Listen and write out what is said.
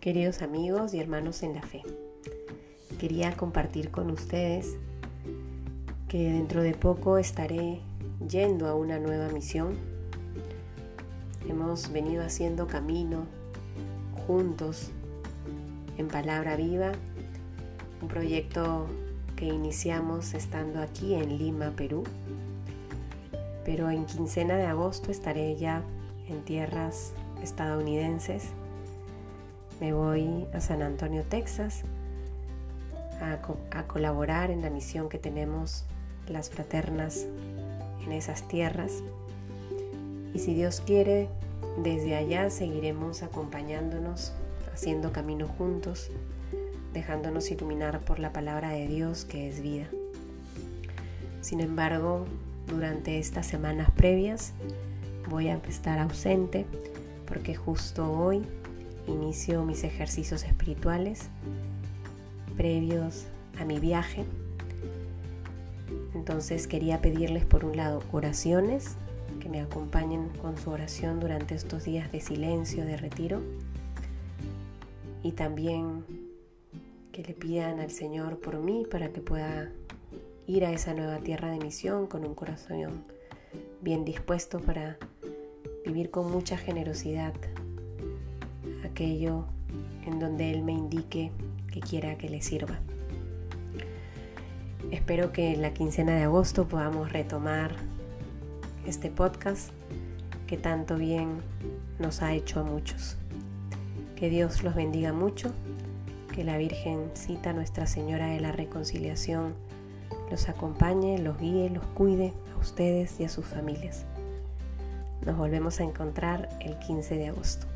Queridos amigos y hermanos en la fe, quería compartir con ustedes que dentro de poco estaré yendo a una nueva misión. Hemos venido haciendo camino juntos en Palabra Viva, un proyecto que iniciamos estando aquí en Lima, Perú. Pero en quincena de agosto estaré ya en tierras estadounidenses me voy a San Antonio, Texas, a, colaborar en la misión que tenemos las fraternas en esas tierras. Y si Dios quiere, desde allá seguiremos acompañándonos, haciendo camino juntos, dejándonos iluminar por la palabra de Dios que es vida. Sin embargo, durante estas semanas previas voy a estar ausente porque justo hoy inicio mis ejercicios espirituales previos a mi viaje. Entonces quería pedirles por un lado oraciones, que me acompañen con su oración durante estos días de silencio, de retiro. Y también que le pidan al Señor por mí para que pueda ir a esa nueva tierra de misión con un corazón bien dispuesto para vivir con mucha generosidad aquello en donde Él me indique que quiera que le sirva. Espero que en la quincena de agosto podamos retomar este podcast que tanto bien nos ha hecho a muchos. Que Dios los bendiga mucho, que la Virgencita Nuestra Señora de la Reconciliación los acompañe, los guíe, los cuide a ustedes y a sus familias. Nos volvemos a encontrar el 15 de agosto.